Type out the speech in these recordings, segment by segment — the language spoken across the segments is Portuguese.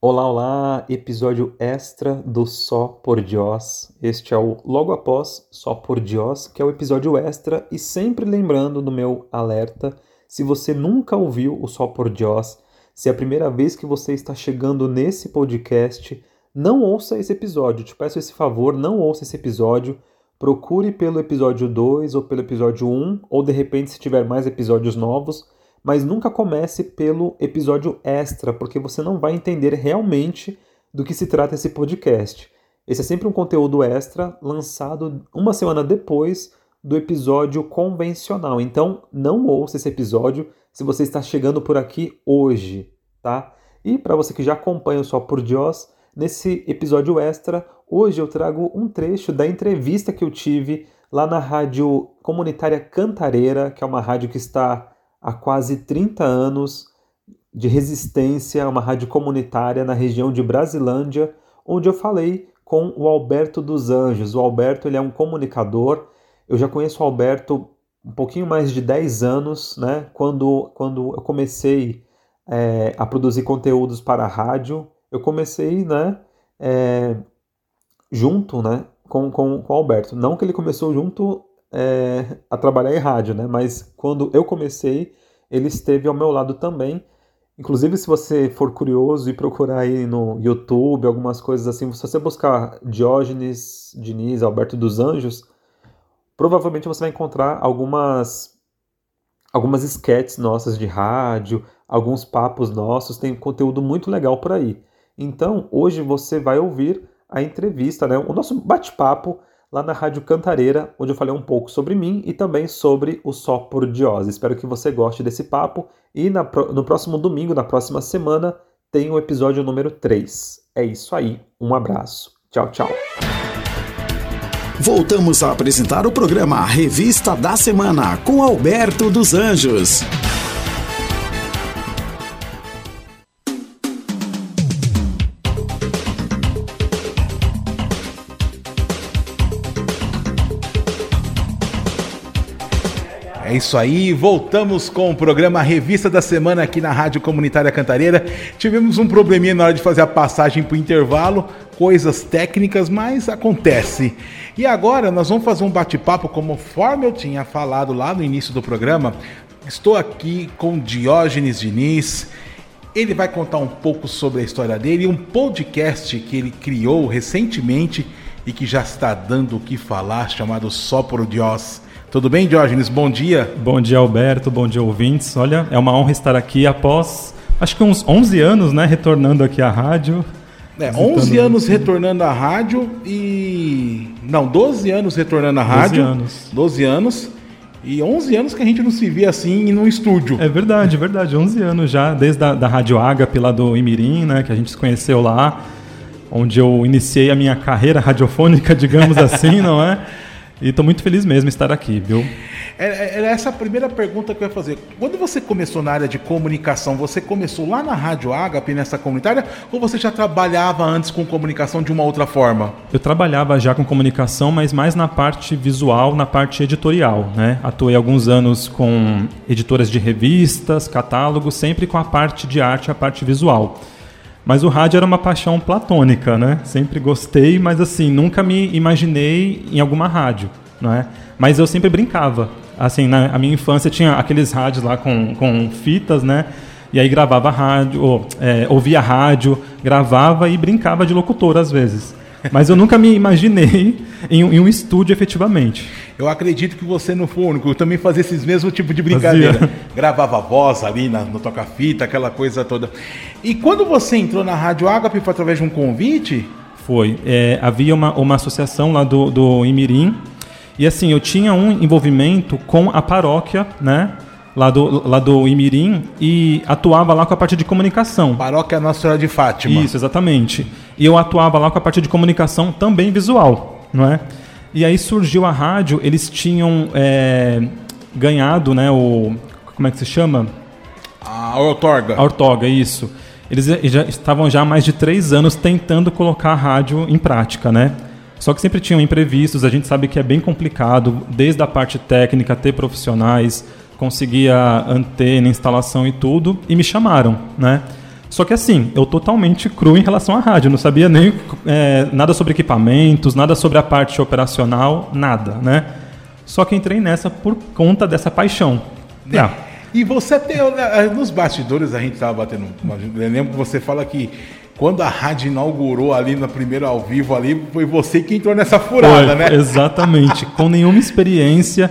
Olá, olá! Episódio extra do Só por Dios. Este é o logo após Só por Dios, que é o episódio extra. E sempre lembrando do meu alerta: se você nunca ouviu o Só por Dios, se é a primeira vez que você está chegando nesse podcast, não ouça esse episódio. Te peço esse favor, não ouça esse episódio. Procure pelo episódio 2 ou pelo episódio 1, ou de repente, se tiver mais episódios novos mas nunca comece pelo episódio extra, porque você não vai entender realmente do que se trata esse podcast. Esse é sempre um conteúdo extra lançado uma semana depois do episódio convencional. Então, não ouça esse episódio se você está chegando por aqui hoje, tá? E para você que já acompanha o Só por Dios, nesse episódio extra, hoje eu trago um trecho da entrevista que eu tive lá na rádio comunitária Cantareira, que é uma rádio que está há quase 30 anos de resistência a uma rádio comunitária na região de Brasilândia, onde eu falei com o Alberto dos Anjos. O Alberto ele é um comunicador. Eu já conheço o Alberto um pouquinho mais de 10 anos, né? Quando, quando eu comecei é, a produzir conteúdos para a rádio, eu comecei, né? É, junto, né? Com, com, com o Alberto. Não que ele começou junto é, a trabalhar em rádio, né? Mas quando eu comecei, ele esteve ao meu lado também. Inclusive, se você for curioso e procurar aí no YouTube algumas coisas assim, se você buscar Diógenes Diniz, Alberto dos Anjos, provavelmente você vai encontrar algumas algumas sketches nossas de rádio, alguns papos nossos, tem conteúdo muito legal por aí. Então, hoje você vai ouvir a entrevista, né? O nosso bate-papo lá na Rádio Cantareira, onde eu falei um pouco sobre mim e também sobre o Só por Dios. Espero que você goste desse papo e na, no próximo domingo, na próxima semana, tem o episódio número 3. É isso aí, um abraço. Tchau, tchau. Voltamos a apresentar o programa Revista da Semana com Alberto dos Anjos. Isso aí, voltamos com o programa Revista da Semana aqui na Rádio Comunitária Cantareira. Tivemos um probleminha na hora de fazer a passagem para o intervalo, coisas técnicas, mas acontece. E agora nós vamos fazer um bate-papo, conforme eu tinha falado lá no início do programa. Estou aqui com Diógenes Diniz. Ele vai contar um pouco sobre a história dele e um podcast que ele criou recentemente e que já está dando o que falar, chamado Só por Dios. Tudo bem, Diógenes? Bom dia. Bom dia, Alberto. Bom dia, ouvintes. Olha, é uma honra estar aqui após, acho que uns 11 anos, né, retornando aqui à rádio. É, 11 anos retornando à rádio e... Não, 12 anos retornando à rádio. 12 anos. 12 anos. E 11 anos que a gente não se via assim num estúdio. É verdade, é verdade. 11 anos já, desde a da Rádio Agape lá do Imirim, né, que a gente se conheceu lá, onde eu iniciei a minha carreira radiofônica, digamos assim, não é? E estou muito feliz mesmo estar aqui, viu? Era é, é, essa a primeira pergunta que eu ia fazer. Quando você começou na área de comunicação, você começou lá na Rádio Agape, nessa comunitária, ou você já trabalhava antes com comunicação de uma outra forma? Eu trabalhava já com comunicação, mas mais na parte visual, na parte editorial, né? Atuei alguns anos com editoras de revistas, catálogos, sempre com a parte de arte, a parte visual. Mas o rádio era uma paixão platônica, né? Sempre gostei, mas assim, nunca me imaginei em alguma rádio, não é? Mas eu sempre brincava. Assim, na minha infância tinha aqueles rádios lá com, com fitas, né? E aí gravava rádio, ou, é, ouvia rádio, gravava e brincava de locutor às vezes. Mas eu nunca me imaginei em, em, um estúdio efetivamente. Eu acredito que você não foi o único. Eu também fazia esses mesmos tipos de brincadeira. Fazia. Gravava voz ali na, no toca-fita, aquela coisa toda. E quando você entrou na Rádio Agape foi através de um convite? Foi. É, havia uma, uma associação lá do, do Imirim. E assim, eu tinha um envolvimento com a paróquia, né? lá do, lá do Imirim e atuava lá com a parte de comunicação. Paróquia Nossa Senhora de Fátima. Isso, exatamente. E eu atuava lá com a parte de comunicação também visual, não é? E aí surgiu a rádio, eles tinham é, ganhado, né, o... como é que se chama? A Ortoga. A Ortoga, isso. Eles já estavam já há mais de três anos tentando colocar a rádio em prática, né? Só que sempre tinham imprevistos, a gente sabe que é bem complicado, desde a parte técnica, ter profissionais, conseguia antena, instalação e tudo, e me chamaram, né? Só que assim, eu totalmente cru em relação à rádio, não sabia nem é, nada sobre equipamentos, nada sobre a parte operacional, nada, né? Só que entrei nessa por conta dessa paixão. Né? Ah. E você tem, nos bastidores a gente estava batendo, eu lembro que você fala que quando a rádio inaugurou ali na primeira ao vivo ali, foi você que entrou nessa furada, foi, né? Exatamente, com nenhuma experiência.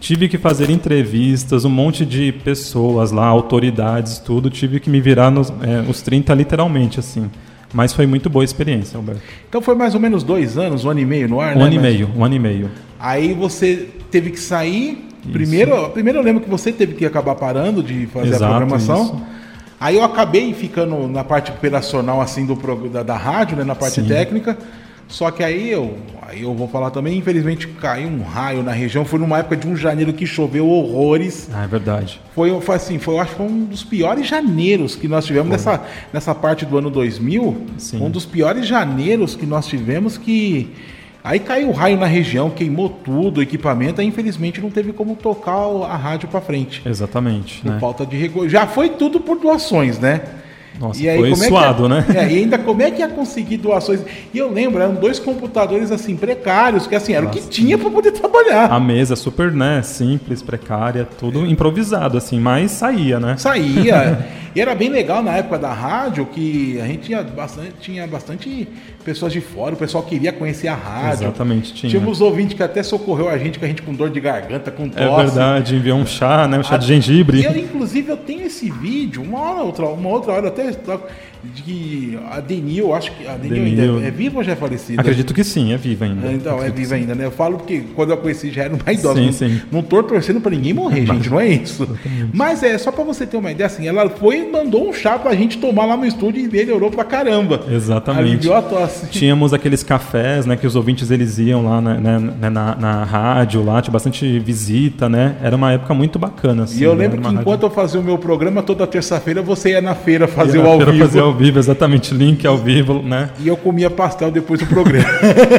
Tive que fazer entrevistas, um monte de pessoas lá, autoridades, tudo. Tive que me virar nos é, os 30 literalmente, assim. Mas foi muito boa a experiência, Alberto. Então foi mais ou menos dois anos, um ano e meio no ar, um né? ano e meio, um ano e meio. Aí você teve que sair. Primeiro, primeiro eu lembro que você teve que acabar parando de fazer Exato, a programação. Isso. Aí eu acabei ficando na parte operacional assim do da, da rádio, né, na parte Sim. técnica. Só que aí eu, aí eu vou falar também, infelizmente caiu um raio na região. Foi numa época de um janeiro que choveu horrores. Ah, é verdade. Foi, foi assim, foi, eu acho que foi um dos piores janeiros que nós tivemos nessa, nessa parte do ano 2000. Sim. Um dos piores janeiros que nós tivemos que Aí caiu o raio na região, queimou tudo, o equipamento, aí infelizmente não teve como tocar a rádio para frente. Exatamente. Por né? falta de recurso. Já foi tudo por doações, né? Nossa, e aí, foi suado, é né? É, e ainda como é que ia conseguir doações? E eu lembro, eram dois computadores assim precários, que assim, era Nossa, o que tinha para poder trabalhar. A mesa super, né, simples, precária, tudo improvisado assim, mas saía, né? Saía. e era bem legal na época da rádio que a gente tinha bastante, tinha bastante pessoas de fora, o pessoal queria conhecer a rádio. Exatamente, tinha. Tínhamos ouvintes que até socorreu a gente, com a gente com dor de garganta, com é tosse. É verdade, enviou um chá, né, um chá a, de gengibre. Eu, inclusive, eu tenho esse vídeo, uma hora, outra, uma outra hora até de a Denil, acho que a Denil, Denil. ainda é, é viva ou já é falecida? Acredito que sim, é viva ainda. É, então, é viva ainda, né? Eu falo porque quando eu conheci já era mais idosa. Sim, não, sim. não tô torcendo para ninguém morrer, gente, não é isso. Mas é só para você ter uma ideia, assim, ela foi e mandou um chá pra gente tomar lá no estúdio e melhorou pra caramba. Exatamente. Aliviou a tosse. Tínhamos aqueles cafés, né, que os ouvintes eles iam lá né, né, na, na rádio, lá, tinha bastante visita, né? Era uma época muito bacana. Assim, e eu né? lembro que enquanto rádio... eu fazia o meu programa, toda terça-feira você ia na feira fazer ia o ao feira vivo. Fazer ao vivo, exatamente, link ao vivo, né? E eu comia pastel depois do programa.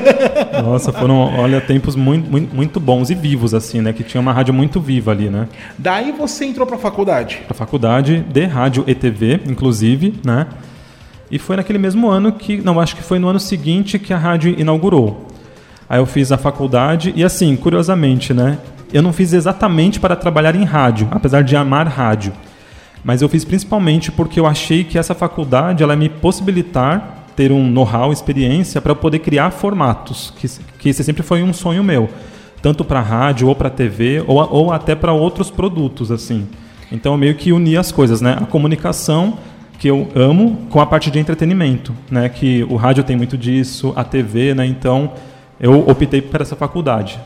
Nossa, foram, olha, tempos muito, muito, muito bons e vivos, assim, né? Que tinha uma rádio muito viva ali, né? Daí você entrou para a faculdade? Para a faculdade de rádio e TV, inclusive, né? E foi naquele mesmo ano que, não, acho que foi no ano seguinte que a rádio inaugurou. Aí eu fiz a faculdade e assim, curiosamente, né? Eu não fiz exatamente para trabalhar em rádio, apesar de amar rádio. Mas eu fiz principalmente porque eu achei que essa faculdade ela me possibilitar ter um know-how, experiência para poder criar formatos, que, que esse sempre foi um sonho meu, tanto para rádio ou para TV ou, ou até para outros produtos assim. Então eu meio que uni as coisas, né? A comunicação que eu amo com a parte de entretenimento, né? Que o rádio tem muito disso, a TV, né? Então eu optei por essa faculdade.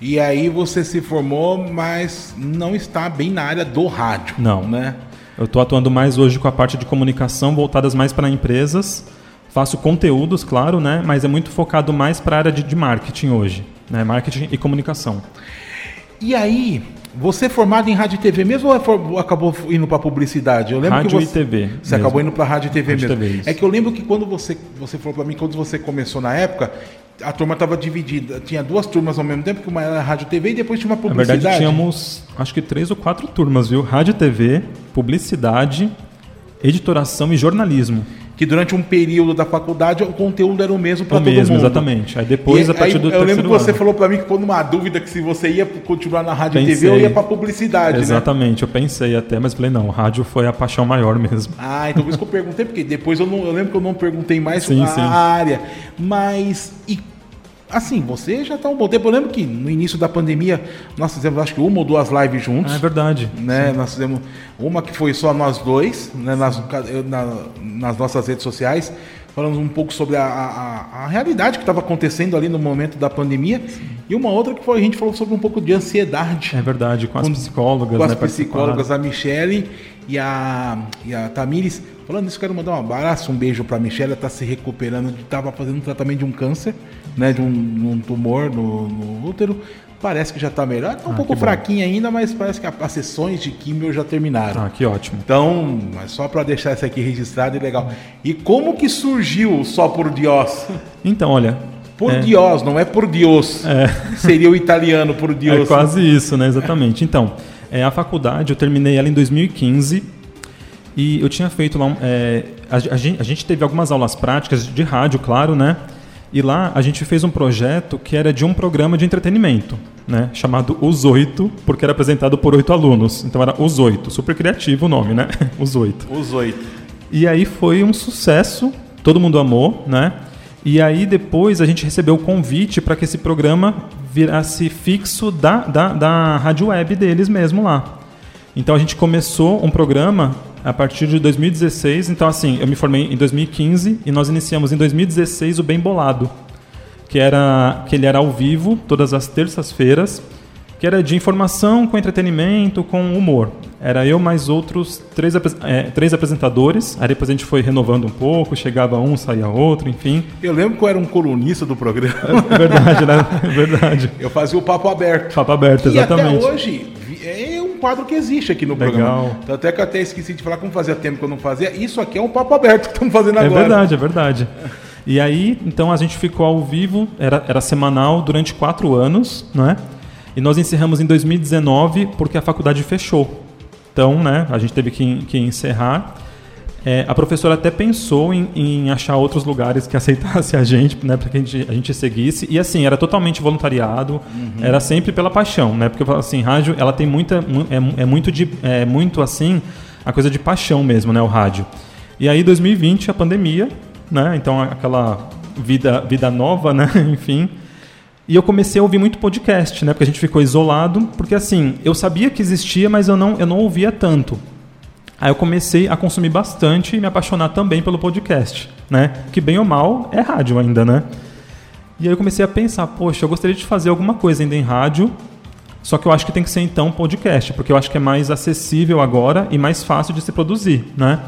E aí você se formou, mas não está bem na área do rádio. Não. Né? Eu estou atuando mais hoje com a parte de comunicação voltadas mais para empresas. Faço conteúdos, claro, né? Mas é muito focado mais para a área de, de marketing hoje, né? Marketing e comunicação. E aí, você é formado em rádio e TV mesmo ou é acabou indo para publicidade? Eu lembro rádio que você, e TV. Você mesmo. acabou indo para rádio e TV rádio mesmo. TV, é que eu lembro que quando você, você falou para mim, quando você começou na época, a turma estava dividida. Tinha duas turmas ao mesmo tempo, que uma era rádio TV e depois tinha uma publicidade. Na verdade, tínhamos acho que três ou quatro turmas, viu? Rádio TV, publicidade, editoração e jornalismo que durante um período da faculdade o conteúdo era o mesmo para todo mesmo, mundo. Exatamente. Aí depois, e, a partir aí, do Eu lembro que você ano. falou para mim que quando uma dúvida que se você ia continuar na rádio pensei. e TV ou ia para publicidade, né? Exatamente, né? eu pensei até, mas falei, não, rádio foi a paixão maior mesmo. Ah, então por isso que eu perguntei, porque depois eu, não, eu lembro que eu não perguntei mais sim, a, sim. área. Mas, e Assim, você já está um bom tempo. Eu lembro que no início da pandemia nós fizemos acho que uma ou duas lives juntos. Ah, é verdade. Né? Nós fizemos uma que foi só nós dois, né? nas, na, nas nossas redes sociais. Falamos um pouco sobre a, a, a realidade que estava acontecendo ali no momento da pandemia. Sim. E uma outra que foi, a gente falou sobre um pouco de ansiedade. É verdade, com as psicólogas. Com né, as psicólogas, a Michele e a, e a Tamires. Falando isso, quero mandar um abraço, um beijo para a Michelle. Ela está se recuperando, estava fazendo um tratamento de um câncer, né, de um, um tumor no, no, útero. Parece que já está melhor. Está um ah, pouco fraquinha ainda, mas parece que as sessões de químio já terminaram. Ah, que ótimo. Então, mas só para deixar isso aqui registrado e legal. E como que surgiu Só por Dios? Então, olha, por é. Dios, não é por Dios. É. Seria o italiano por Dios. É quase isso, né? Exatamente. Então, é, a faculdade eu terminei ela em 2015 E eu tinha feito lá. é, a, a gente, a gente teve algumas aulas práticas de rádio, claro, né? E lá a gente fez um projeto que era de um programa de entretenimento, né? Chamado Os Oito, porque era apresentado por oito alunos. Então era Os Oito. Super criativo o nome, né? Os Oito. Os oito. E aí foi um sucesso, todo mundo amou, né? E aí depois a gente recebeu o convite para que esse programa virasse fixo da, da, da rádio web deles mesmo lá. Então a gente começou um programa a partir de 2016. Então assim, eu me formei em 2015 e nós iniciamos em 2016 o Bem Bolado, que era que ele era ao vivo todas as terças-feiras, que era de informação com entretenimento, com humor. Era eu mais outros três, é, três apresentadores. Aí depois a gente foi renovando um pouco, chegava um, saía outro, enfim. Eu lembro que eu era um colunista do programa. É verdade, né? É verdade. Eu fazia o papo aberto. Papo aberto, E até exatamente. hoje é um quadro que existe aqui no Legal. programa. Tanto é que eu até esqueci de falar como fazia tempo que eu não fazia. Isso aqui é um papo aberto que estamos fazendo É agora. verdade, é verdade. E aí, então a gente ficou ao vivo, era, era semanal durante quatro anos, né? E nós encerramos em 2019 porque a faculdade fechou. Então, né, a gente teve que, que encerrar. É, a professora até pensou em, em achar outros lugares que aceitasse a gente, né, para que a gente, a gente seguisse. E assim, era totalmente voluntariado, era sempre pela paixão, né? Porque assim, rádio, ela tem muita, mu- é, é muito de, é muito assim, a coisa de paixão mesmo, né, o rádio. E aí 2020, a pandemia, né? Então aquela vida vida nova, né? Enfim. E eu comecei a ouvir muito podcast, né? Porque a gente ficou isolado, porque assim, eu sabia que existia, mas eu não eu não ouvia tanto. Aí eu comecei a consumir bastante e me apaixonar também pelo podcast, né? Que bem ou mal é rádio ainda, né? E aí eu comecei a pensar, poxa, eu gostaria de fazer alguma coisa ainda em rádio, só que eu acho que tem que ser então podcast, porque eu acho que é mais acessível agora e mais fácil de se produzir, né?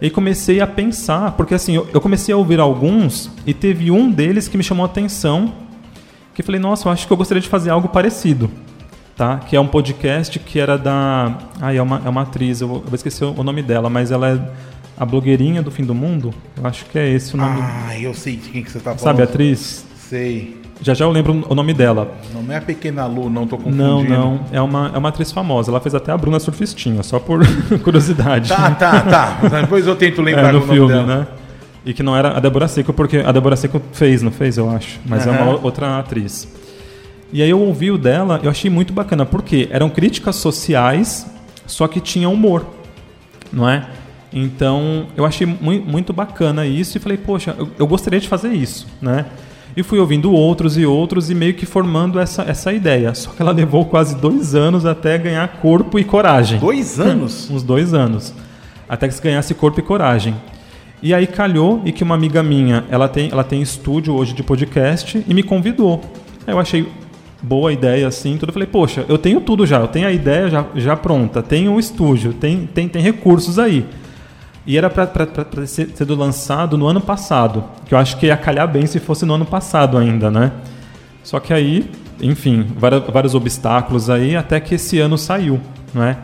E comecei a pensar, porque assim, eu comecei a ouvir alguns e teve um deles que me chamou a atenção, que eu falei, nossa, eu acho que eu gostaria de fazer algo parecido, tá? Que é um podcast que era da... Ah, é uma, é uma atriz, eu vou, eu vou esquecer o nome dela, mas ela é a blogueirinha do fim do mundo, eu acho que é esse o nome, Ah, eu sei de quem que você tá falando. sabe a atriz? Sei. Já já eu lembro o nome dela. Não é a Pequena Lu, não tô confundindo. Não, não. É uma, é uma atriz famosa. Ela fez até a Bruna Surfistinha, só por curiosidade. Tá, tá, tá. Depois eu tento lembrar É, no o nome filme, dela. né? E que não era a Débora Seco, porque a Débora Seco fez, não fez, eu acho. Mas é uma outra atriz. E aí eu ouvi o dela, eu achei muito bacana, porque eram críticas sociais, só que tinha humor, não é? Então eu achei mui- muito bacana isso e falei, poxa, eu, eu gostaria de fazer isso, né? E fui ouvindo outros e outros e meio que formando essa, essa ideia. Só que ela levou quase dois anos até ganhar corpo e coragem Dois anos? uns dois anos, até que se ganhasse corpo e coragem. E aí calhou e que uma amiga minha, ela tem, ela tem estúdio hoje de podcast e me convidou. Aí eu achei boa ideia assim, tudo. Eu falei, poxa, eu tenho tudo já, eu tenho a ideia já, já pronta, tenho o estúdio, tem, tem, tem recursos aí. E era para ter sido lançado no ano passado, que eu acho que ia calhar bem se fosse no ano passado ainda, né? Só que aí, enfim, vários, vários obstáculos aí, até que esse ano saiu, não é?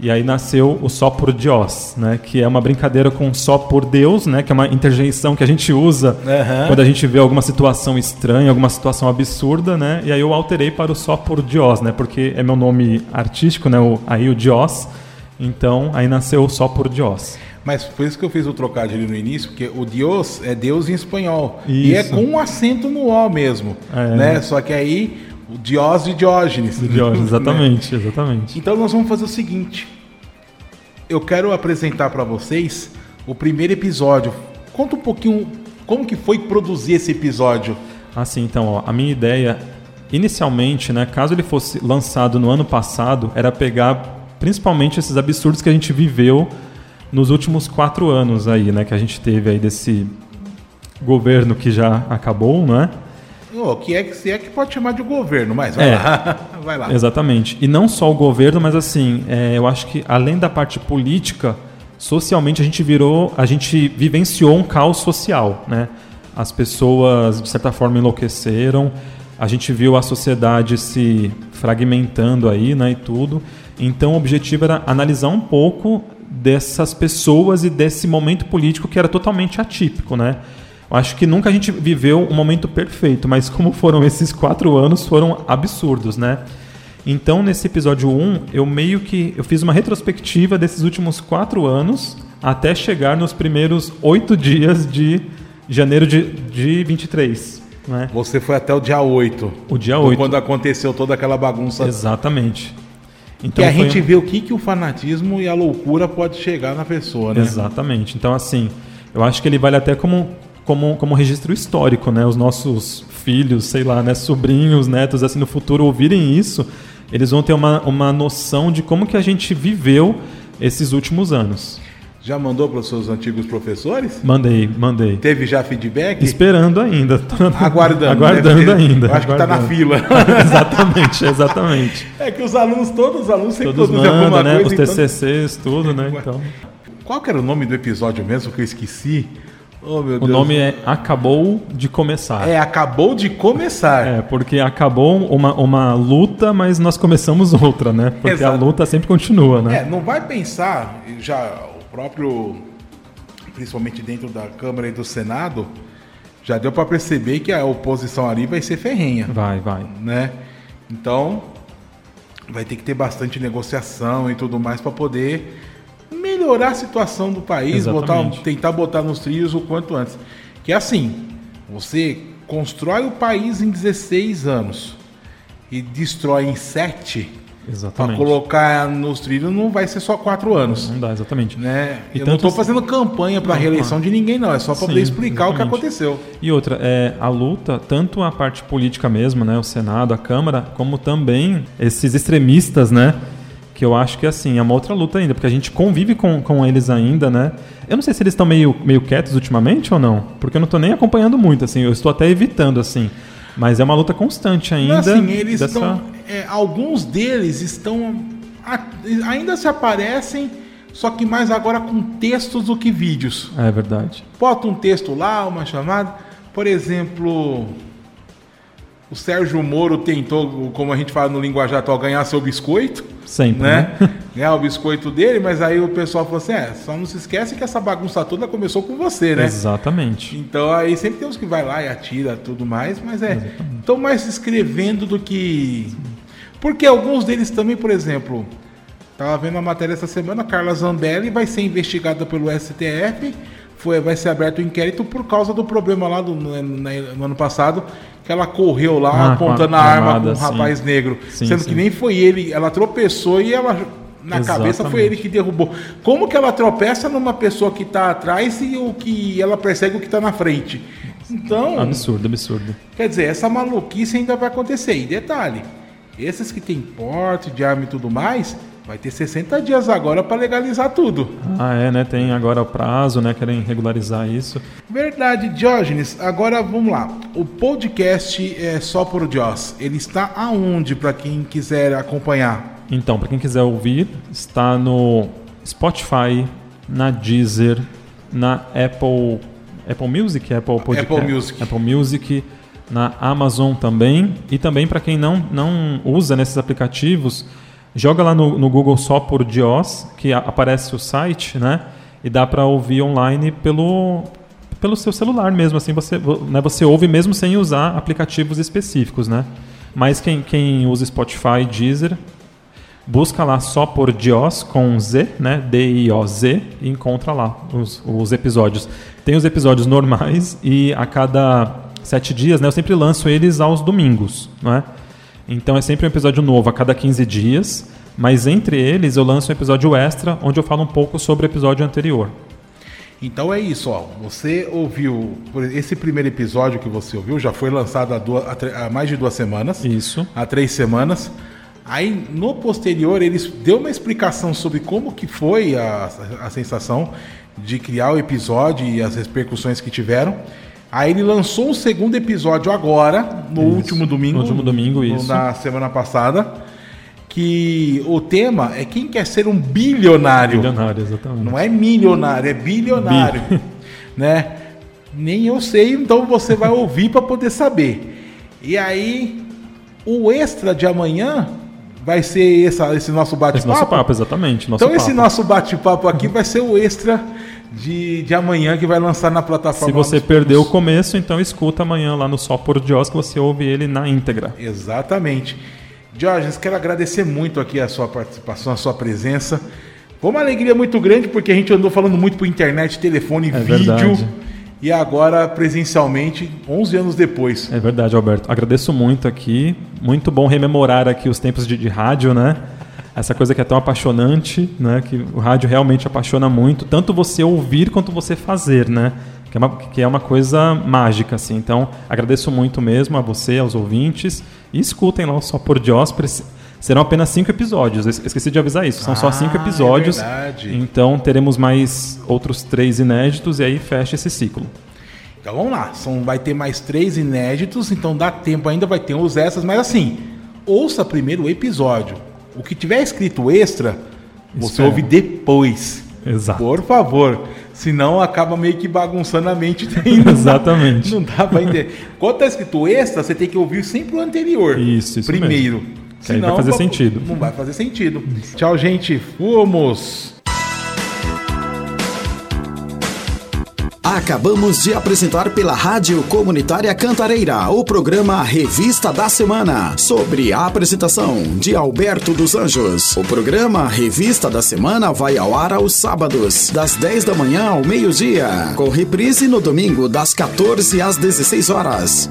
E aí nasceu o Só por Dios, né? Que é uma brincadeira com Só por Deus, né? Que é uma interjeição que a gente usa Aham. quando a gente vê alguma situação estranha, alguma situação absurda, né? E aí eu alterei para o Só por Dios, né? Porque é meu nome artístico, né? O, aí o Dios. Então, aí nasceu o Só por Dios. Mas por isso que eu fiz o trocadilho no início, porque o Deus é Deus em espanhol. E é Isso. com um acento no O mesmo. É. Né? Só que aí, o Dios de Diógenes. Dios, né? exatamente, exatamente. Então nós vamos fazer o seguinte. Eu quero apresentar para vocês o primeiro episódio. Conta um pouquinho como que foi produzir esse episódio. Assim, então, ó, a minha ideia, inicialmente, né, caso ele fosse lançado no ano passado, era pegar principalmente esses absurdos que a gente viveu nos últimos quatro anos aí, né, que a gente teve aí desse governo que já acabou, né? O que é que se é que pode chamar de governo, mas vai É. lá. vai lá. Exatamente. E não só o governo, mas assim, é, eu acho que além da parte política, socialmente a gente virou, a gente vivenciou um caos social, né? As pessoas de certa forma enlouqueceram, a gente viu a sociedade se fragmentando aí, né, e tudo. Então o objetivo era analisar um pouco dessas pessoas e desse momento político que era totalmente atípico, né? Eu acho que nunca a gente viveu um momento perfeito, mas como foram esses quatro anos, foram absurdos, né? Então, nesse episódio 1, eu meio que eu fiz uma retrospectiva desses últimos quatro anos até chegar nos primeiros oito dias de janeiro de, de 23. Né? Você foi até o dia 8. O dia 8. Quando aconteceu toda aquela bagunça. Exatamente. Então, que a gente um... vê o que, que o fanatismo e a loucura pode chegar na pessoa, né? Exatamente. Então, assim, eu acho que ele vale até como, como, como registro histórico, né? Os nossos filhos, sei lá, né? sobrinhos, netos, assim, no futuro ouvirem isso, eles vão ter uma, uma noção de como que a gente viveu esses últimos anos. Já mandou para os seus antigos professores? Mandei, mandei. Teve já feedback? Esperando ainda. Aguardando. Aguardando né? ainda. Eu acho que está na fila. exatamente, exatamente. É que os alunos, todos os alunos sempre todos mandam, alguma né? Coisa, os TCCs, então... tudo, né? Então... Qual que era o nome do episódio mesmo que eu esqueci? Oh, o nome é Acabou de Começar. É, acabou de começar. É, porque acabou uma, uma luta, mas nós começamos outra, né? Porque Exato. a luta sempre continua, né? É, não vai pensar, já próprio, principalmente dentro da Câmara e do Senado, já deu para perceber que a oposição ali vai ser ferrenha. Vai, vai. Né? Então, vai ter que ter bastante negociação e tudo mais para poder melhorar a situação do país, botar, tentar botar nos trilhos o quanto antes. Que é assim, você constrói o país em 16 anos e destrói em 7, Exatamente. Para colocar nos trilhos não vai ser só quatro anos. Não dá, exatamente. Né? Eu não estou fazendo campanha para a reeleição de ninguém, não. É só para poder explicar exatamente. o que aconteceu. E outra, é, a luta, tanto a parte política mesmo, né? O Senado, a Câmara, como também esses extremistas, né? Que eu acho que assim, é uma outra luta ainda, porque a gente convive com, com eles ainda, né? Eu não sei se eles estão meio, meio quietos ultimamente ou não, porque eu não estou nem acompanhando muito, assim, eu estou até evitando, assim. Mas é uma luta constante ainda. Assim, eles dessa... estão. É, alguns deles estão. Ainda se aparecem, só que mais agora com textos do que vídeos. É verdade. Bota um texto lá, uma chamada. Por exemplo, o Sérgio Moro tentou, como a gente fala no linguajar atual, ganhar seu biscoito. Sempre. Né? né? Ganhar o biscoito dele, mas aí o pessoal falou assim: é, só não se esquece que essa bagunça toda começou com você, né? Exatamente. Então aí sempre tem uns que vai lá e atira tudo mais, mas é. Estão mais escrevendo do que. Porque alguns deles também, por exemplo, estava vendo a matéria essa semana, Carla Zambelli vai ser investigada pelo STF, foi, vai ser aberto o um inquérito por causa do problema lá do, no, no ano passado que ela correu lá ah, apontando a, a arma armada, com um rapaz sim. negro. Sim, sendo sim. que nem foi ele, ela tropeçou e ela. Na Exatamente. cabeça foi ele que derrubou. Como que ela tropeça numa pessoa que está atrás e o que ela persegue o que está na frente? Então. Absurdo, absurdo. Quer dizer, essa maluquice ainda vai acontecer. E detalhe: esses que têm porte de arma e tudo mais, Vai ter 60 dias agora para legalizar tudo. Ah, é, né? Tem agora o prazo, né? Querem regularizar isso. Verdade, Diógenes. Agora vamos lá. O podcast é só por Dios. Ele está aonde para quem quiser acompanhar? Então, para quem quiser ouvir, está no Spotify, na Deezer, na Apple Apple Music, Apple Podcast, Apple Music, Apple Music, na Amazon também e também para quem não não usa nesses aplicativos Joga lá no, no Google só por Dios, que aparece o site, né? E dá para ouvir online pelo, pelo seu celular mesmo, assim você, né, você ouve mesmo sem usar aplicativos específicos, né? Mas quem, quem usa Spotify, Deezer, busca lá só por Dios com Z, né? D-I-O-Z e encontra lá os, os episódios. Tem os episódios normais e a cada sete dias, né? Eu sempre lanço eles aos domingos, não é? Então é sempre um episódio novo a cada 15 dias, mas entre eles eu lanço um episódio extra onde eu falo um pouco sobre o episódio anterior. Então é isso, ó. Você ouviu esse primeiro episódio que você ouviu já foi lançado há, duas, há mais de duas semanas. Isso. Há três semanas. Aí no posterior eles deu uma explicação sobre como que foi a, a sensação de criar o episódio e as repercussões que tiveram. Aí ele lançou um segundo episódio agora, no isso. último domingo. No último domingo, isso. Na semana passada. Que o tema é quem quer ser um bilionário. Bilionário, exatamente. Não é milionário, é bilionário. Bi. né? Nem eu sei, então você vai ouvir para poder saber. E aí, o extra de amanhã vai ser essa, esse nosso bate-papo. Esse nosso papo, exatamente. Nosso então, papo. esse nosso bate-papo aqui vai ser o extra de, de amanhã que vai lançar na plataforma. Se você perdeu o começo, então escuta amanhã lá no Só por Dios que você ouve ele na íntegra. Exatamente. Jorge, quero agradecer muito aqui a sua participação, a sua presença. Foi uma alegria muito grande porque a gente andou falando muito por internet, telefone, É vídeo. verdade. E agora presencialmente, 11 anos depois. É verdade, Alberto. Agradeço muito aqui. Muito bom rememorar aqui os tempos de, de rádio, né? Essa coisa que é tão apaixonante, né? Que o rádio realmente apaixona muito. Tanto você ouvir quanto você fazer, né? Que é uma, que é uma coisa mágica, assim. Então, agradeço muito mesmo a você, aos ouvintes. E escutem lá o Só por Dios. Preci- Serão apenas cinco episódios. Eu esqueci de avisar isso. São só cinco Ah, é episódios. verdade. então, teremos mais outros três inéditos e aí fecha esse ciclo. Então vamos lá, são, vai ter mais três inéditos, então dá tempo ainda, vai ter os extras, mas assim, ouça primeiro o episódio. O que tiver escrito extra, você Espera. ouve depois. Exato. Por favor. Senão acaba meio que bagunçando a mente. não dá- Exatamente. Não dá pra entender. Quando tá escrito extra, você tem que ouvir sempre o anterior. Isso, isso Primeiro. Que aí vai fazer sentido. Não vai fazer sentido. Tchau, gente. Fomos. Acabamos de apresentar pela Rádio Comunitária Cantareira o programa Revista da Semana, sobre a apresentação de Alberto dos Anjos. O programa Revista da Semana vai ao ar aos sábados, das 10 da manhã ao meio-dia, com reprise no domingo das 14 às 16 horas.